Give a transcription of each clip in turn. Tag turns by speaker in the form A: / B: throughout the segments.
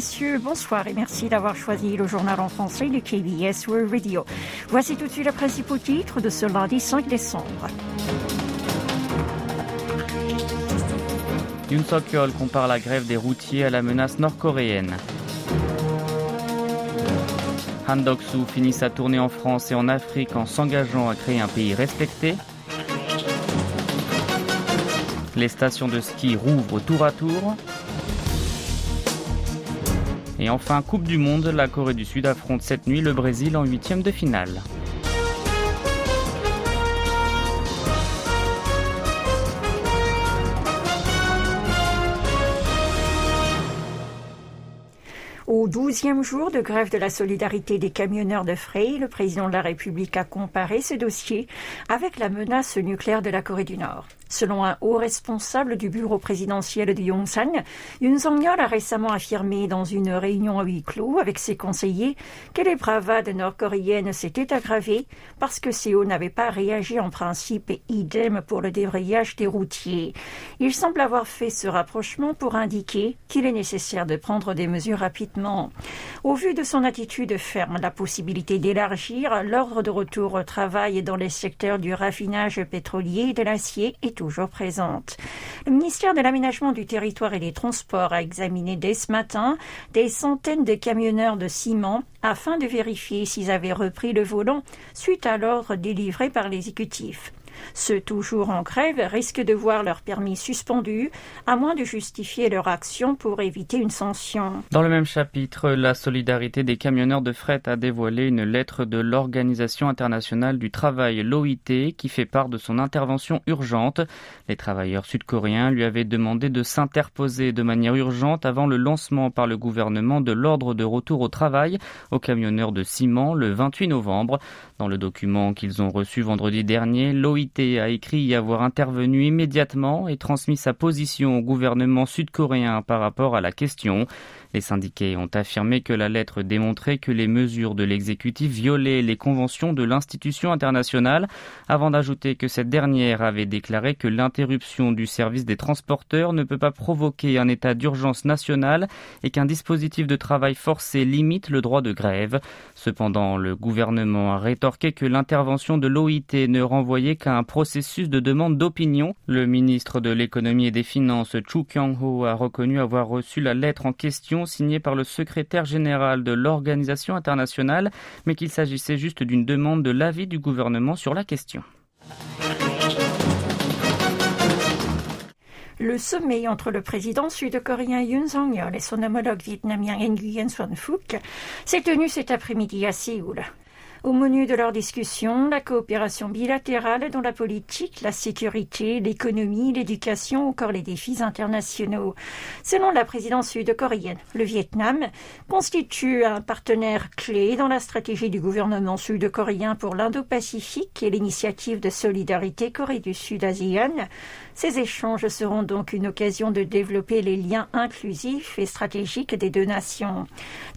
A: messieurs, bonsoir et merci d'avoir choisi le journal en français de KBS World Radio. Voici tout de suite les principaux titres de ce lundi 5 décembre.
B: Yoon Suk-yeol compare la grève des routiers à la menace nord-coréenne. Han Dok-soo finit sa tournée en France et en Afrique en s'engageant à créer un pays respecté. Les stations de ski rouvrent tour à tour. Et enfin, Coupe du Monde, la Corée du Sud affronte cette nuit le Brésil en huitième de finale.
A: Au douzième jour de grève de la solidarité des camionneurs de frais, le président de la République a comparé ce dossier avec la menace nucléaire de la Corée du Nord. Selon un haut responsable du bureau présidentiel de Yongsan, Yoon Song-yeol a récemment affirmé dans une réunion à huis clos avec ses conseillers que les bravades nord-coréennes s'étaient aggravées parce que Séoul n'avait pas réagi en principe et idem pour le débrayage des routiers. Il semble avoir fait ce rapprochement pour indiquer qu'il est nécessaire de prendre des mesures rapidement. Au vu de son attitude ferme, la possibilité d'élargir l'ordre de retour au travail dans les secteurs du raffinage pétrolier et de l'acier est toujours présente. Le ministère de l'Aménagement du Territoire et des Transports a examiné dès ce matin des centaines de camionneurs de ciment afin de vérifier s'ils avaient repris le volant suite à l'ordre délivré par l'exécutif. Ceux toujours en grève risquent de voir leur permis suspendu, à moins de justifier leur action pour éviter une sanction.
B: Dans le même chapitre, la solidarité des camionneurs de fret a dévoilé une lettre de l'Organisation internationale du travail, l'OIT, qui fait part de son intervention urgente. Les travailleurs sud-coréens lui avaient demandé de s'interposer de manière urgente avant le lancement par le gouvernement de l'ordre de retour au travail aux camionneurs de ciment le 28 novembre. Dans le document qu'ils ont reçu vendredi dernier, l'OIT a écrit y avoir intervenu immédiatement et transmis sa position au gouvernement sud-coréen par rapport à la question. Les syndiqués ont affirmé que la lettre démontrait que les mesures de l'exécutif violaient les conventions de l'institution internationale, avant d'ajouter que cette dernière avait déclaré que l'interruption du service des transporteurs ne peut pas provoquer un état d'urgence nationale et qu'un dispositif de travail forcé limite le droit de grève. Cependant, le gouvernement a rétorqué que l'intervention de l'OIT ne renvoyait qu'à un processus de demande d'opinion. Le ministre de l'économie et des finances, Chu Kyung-ho, a reconnu avoir reçu la lettre en question signée par le secrétaire général de l'organisation internationale, mais qu'il s'agissait juste d'une demande de l'avis du gouvernement sur la question.
A: Le sommet entre le président sud-coréen Yoon Song-yeol et son homologue vietnamien Nguyen Xuan Phuc s'est tenu cet après-midi à Séoul. Au menu de leur discussion, la coopération bilatérale dans la politique, la sécurité, l'économie, l'éducation, encore les défis internationaux. Selon la présidence sud-coréenne, le Vietnam constitue un partenaire clé dans la stratégie du gouvernement sud-coréen pour l'Indo-Pacifique et l'initiative de solidarité Corée du Sud-ASEAN. Ces échanges seront donc une occasion de développer les liens inclusifs et stratégiques des deux nations.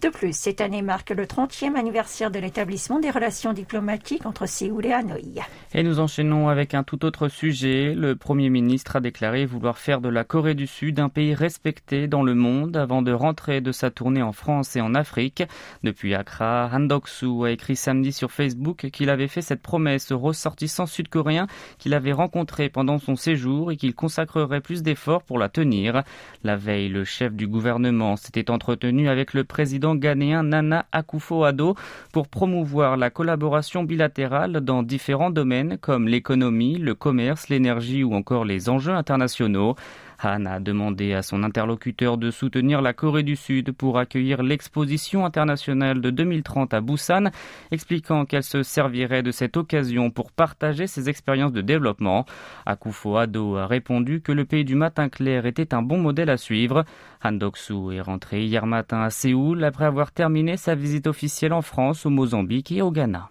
A: De plus, cette année marque le 30e anniversaire de l'établissement des relations diplomatiques entre Séoul et Hanoï.
B: Et nous enchaînons avec un tout autre sujet. Le Premier ministre a déclaré vouloir faire de la Corée du Sud un pays respecté dans le monde avant de rentrer de sa tournée en France et en Afrique. Depuis Accra, Han Dok-soo a écrit samedi sur Facebook qu'il avait fait cette promesse aux ressortissants sud-coréens qu'il avait rencontrés pendant son séjour et qu'il consacrerait plus d'efforts pour la tenir. La veille, le chef du gouvernement s'était entretenu avec le président ghanéen Nana Akufo-Addo pour promouvoir la collaboration bilatérale dans différents domaines comme l'économie, le commerce, l'énergie ou encore les enjeux internationaux. Han a demandé à son interlocuteur de soutenir la Corée du Sud pour accueillir l'exposition internationale de 2030 à Busan, expliquant qu'elle se servirait de cette occasion pour partager ses expériences de développement. Akufo Addo a répondu que le pays du matin clair était un bon modèle à suivre. Han Dok-soo est rentré hier matin à Séoul après avoir terminé sa visite officielle en France, au Mozambique et au Ghana.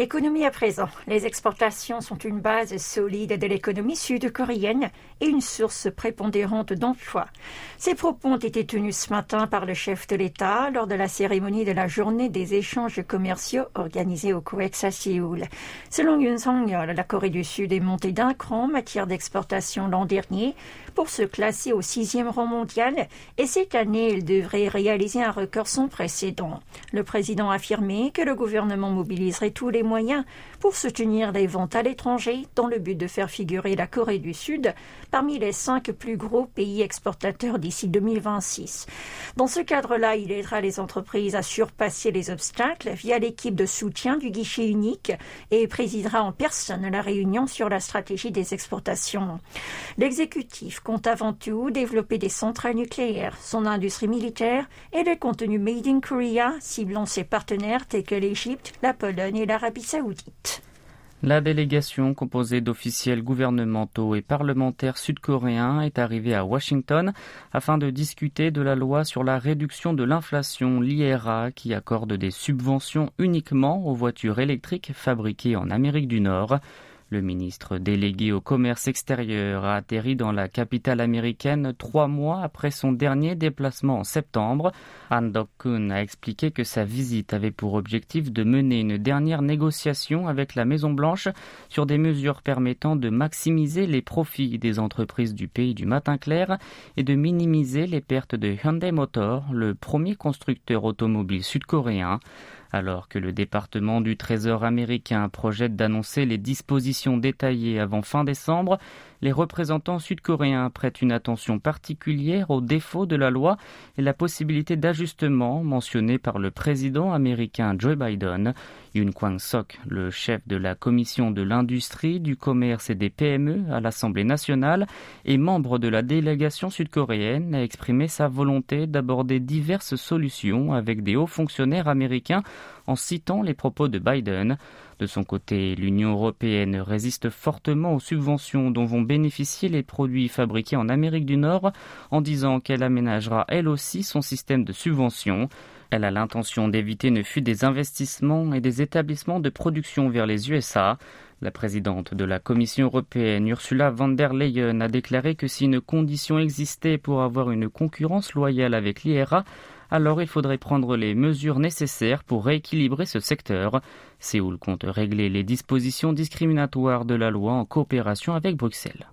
A: Économie à présent. Les exportations sont une base solide de l'économie sud-coréenne et une source prépondérante d'emplois. Ces propos ont été tenus ce matin par le chef de l'État lors de la cérémonie de la journée des échanges commerciaux organisée au COEX à Séoul. Selon Song-yeol, la Corée du Sud est montée d'un cran en matière d'exportation l'an dernier pour se classer au sixième rang mondial et cette année, elle devrait réaliser un record sans précédent. Le président a affirmé que le gouvernement mobiliserait tous les pour soutenir les ventes à l'étranger dans le but de faire figurer la Corée du Sud parmi les cinq plus gros pays exportateurs d'ici 2026. Dans ce cadre-là, il aidera les entreprises à surpasser les obstacles via l'équipe de soutien du guichet unique et présidera en personne la réunion sur la stratégie des exportations. L'exécutif compte avant tout développer des centrales nucléaires, son industrie militaire et les contenus Made in Korea, ciblant ses partenaires tels que l'Égypte, la Pologne et l'Arabie
B: La délégation composée d'officiels gouvernementaux et parlementaires sud-coréens est arrivée à Washington afin de discuter de la loi sur la réduction de l'inflation, l'IRA, qui accorde des subventions uniquement aux voitures électriques fabriquées en Amérique du Nord. Le ministre délégué au commerce extérieur a atterri dans la capitale américaine trois mois après son dernier déplacement en septembre. Han Dok-kun a expliqué que sa visite avait pour objectif de mener une dernière négociation avec la Maison-Blanche sur des mesures permettant de maximiser les profits des entreprises du pays du matin clair et de minimiser les pertes de Hyundai Motor, le premier constructeur automobile sud-coréen. Alors que le département du Trésor américain projette d'annoncer les dispositions détaillées avant fin décembre, les représentants sud-coréens prêtent une attention particulière aux défauts de la loi et la possibilité d'ajustement mentionnée par le président américain Joe Biden. Yoon Kwang-sok, le chef de la commission de l'industrie, du commerce et des PME à l'Assemblée nationale et membre de la délégation sud-coréenne, a exprimé sa volonté d'aborder diverses solutions avec des hauts fonctionnaires américains en citant les propos de Biden. De son côté, l'Union européenne résiste fortement aux subventions dont vont bénéficier les produits fabriqués en Amérique du Nord en disant qu'elle aménagera elle aussi son système de subventions. Elle a l'intention d'éviter une fuite des investissements et des établissements de production vers les USA. La présidente de la Commission européenne, Ursula von der Leyen, a déclaré que si une condition existait pour avoir une concurrence loyale avec l'IRA, alors il faudrait prendre les mesures nécessaires pour rééquilibrer ce secteur. Séoul compte régler les dispositions discriminatoires de la loi en coopération avec Bruxelles.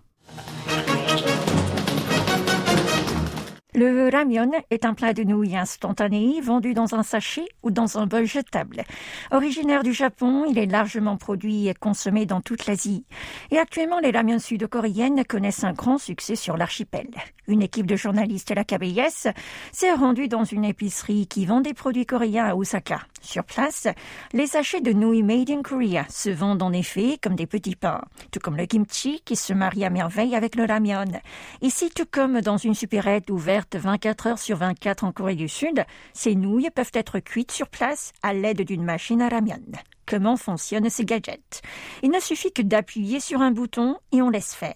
A: Le ramion est un plat de nouilles instantané vendu dans un sachet ou dans un bol jetable. Originaire du Japon, il est largement produit et consommé dans toute l'Asie. Et actuellement, les ramions sud-coréennes connaissent un grand succès sur l'archipel. Une équipe de journalistes de la KBS s'est rendue dans une épicerie qui vend des produits coréens à Osaka. Sur place, les sachets de nouilles made in Korea se vendent en effet comme des petits pains, tout comme le kimchi qui se marie à merveille avec le ramion. Ici, tout comme dans une supérette ouverte 24 heures sur 24 en Corée du Sud, ces nouilles peuvent être cuites sur place à l'aide d'une machine à ramen. Comment fonctionnent ces gadgets? Il ne suffit que d'appuyer sur un bouton et on laisse faire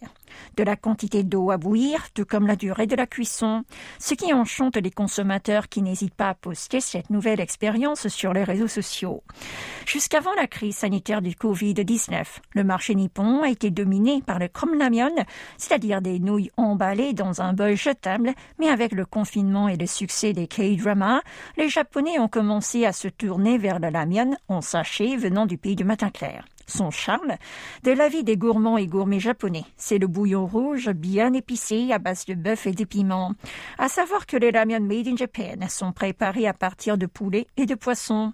A: de la quantité d'eau à bouillir, tout comme la durée de la cuisson, ce qui enchante les consommateurs qui n'hésitent pas à poster cette nouvelle expérience sur les réseaux sociaux. Jusqu'avant la crise sanitaire du Covid-19, le marché nippon a été dominé par le kromlamion, c'est-à-dire des nouilles emballées dans un bol jetable, mais avec le confinement et le succès des K-dramas, les Japonais ont commencé à se tourner vers le lamion en sachet venant du pays du matin clair son charme, de l'avis des gourmands et gourmets japonais. C'est le bouillon rouge bien épicé à base de bœuf et de piments. À savoir que les ramen made in Japan sont préparés à partir de poulet et de poisson.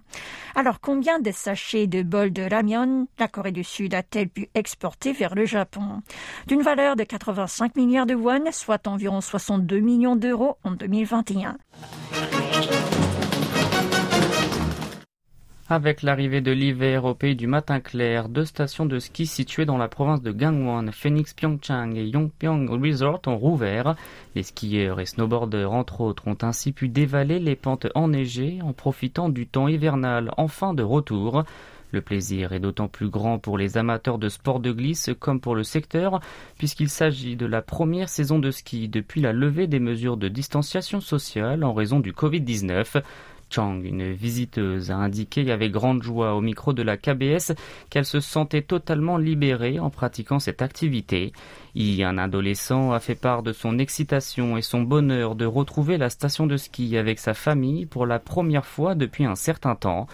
A: Alors combien de sachets de bols de ramen la Corée du Sud a-t-elle pu exporter vers le Japon? D'une valeur de 85 milliards de won, soit environ 62 millions d'euros en 2021.
B: Avec l'arrivée de l'hiver au pays du matin clair, deux stations de ski situées dans la province de Gangwon, Phoenix Pyeongchang et Yongpyong Resort ont rouvert. Les skieurs et snowboarders, entre autres, ont ainsi pu dévaler les pentes enneigées en profitant du temps hivernal enfin de retour. Le plaisir est d'autant plus grand pour les amateurs de sport de glisse comme pour le secteur, puisqu'il s'agit de la première saison de ski depuis la levée des mesures de distanciation sociale en raison du Covid-19. Chang, une visiteuse, a indiqué avec grande joie au micro de la KBS qu'elle se sentait totalement libérée en pratiquant cette activité. Y un adolescent a fait part de son excitation et son bonheur de retrouver la station de ski avec sa famille pour la première fois depuis un certain temps.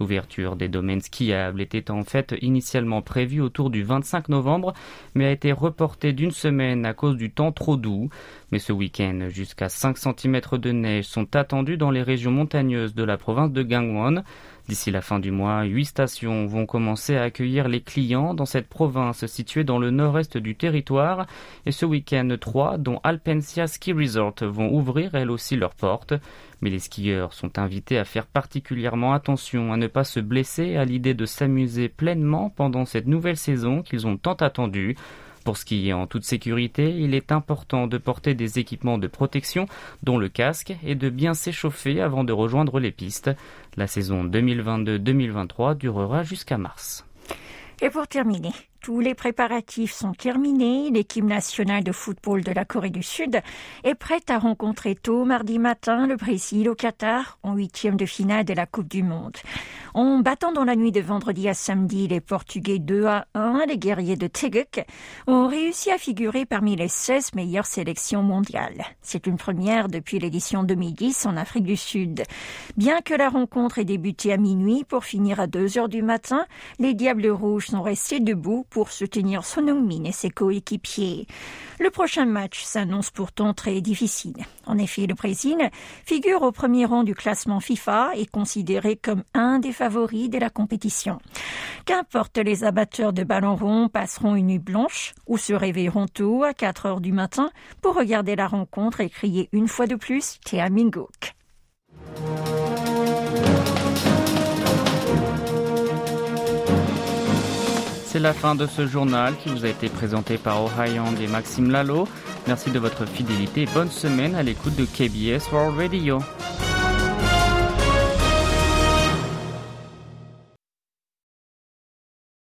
B: L'ouverture des domaines skiables était en fait initialement prévue autour du 25 novembre, mais a été reportée d'une semaine à cause du temps trop doux. Mais ce week-end, jusqu'à 5 cm de neige sont attendus dans les régions montagneuses de la province de Gangwon. D'ici la fin du mois, huit stations vont commencer à accueillir les clients dans cette province située dans le nord-est du territoire. Et ce week-end, trois, dont Alpensia Ski Resort, vont ouvrir elles aussi leurs portes. Mais les skieurs sont invités à faire particulièrement attention à ne pas se blesser à l'idée de s'amuser pleinement pendant cette nouvelle saison qu'ils ont tant attendue. Pour skier en toute sécurité, il est important de porter des équipements de protection, dont le casque, et de bien s'échauffer avant de rejoindre les pistes. La saison 2022-2023 durera jusqu'à mars.
A: Et pour terminer, tous les préparatifs sont terminés. L'équipe nationale de football de la Corée du Sud est prête à rencontrer tôt mardi matin le Brésil au Qatar en huitième de finale de la Coupe du Monde. En battant dans la nuit de vendredi à samedi les Portugais 2 à 1, les guerriers de Teguk ont réussi à figurer parmi les 16 meilleures sélections mondiales. C'est une première depuis l'édition 2010 en Afrique du Sud. Bien que la rencontre ait débuté à minuit pour finir à 2 heures du matin, les Diables Rouges sont restés debout pour soutenir Son Heung-min et ses coéquipiers. Le prochain match s'annonce pourtant très difficile. En effet, le Brésil figure au premier rang du classement FIFA et considéré comme un des favoris de la compétition. Qu'importe, les abatteurs de ballon rond passeront une nuit blanche ou se réveilleront tôt à 4 heures du matin pour regarder la rencontre et crier une fois de plus Minguk.
B: C'est la fin de ce journal qui vous a été présenté par Ohayang et Maxime Lalo. Merci de votre fidélité et bonne semaine à l'écoute de KBS World Radio.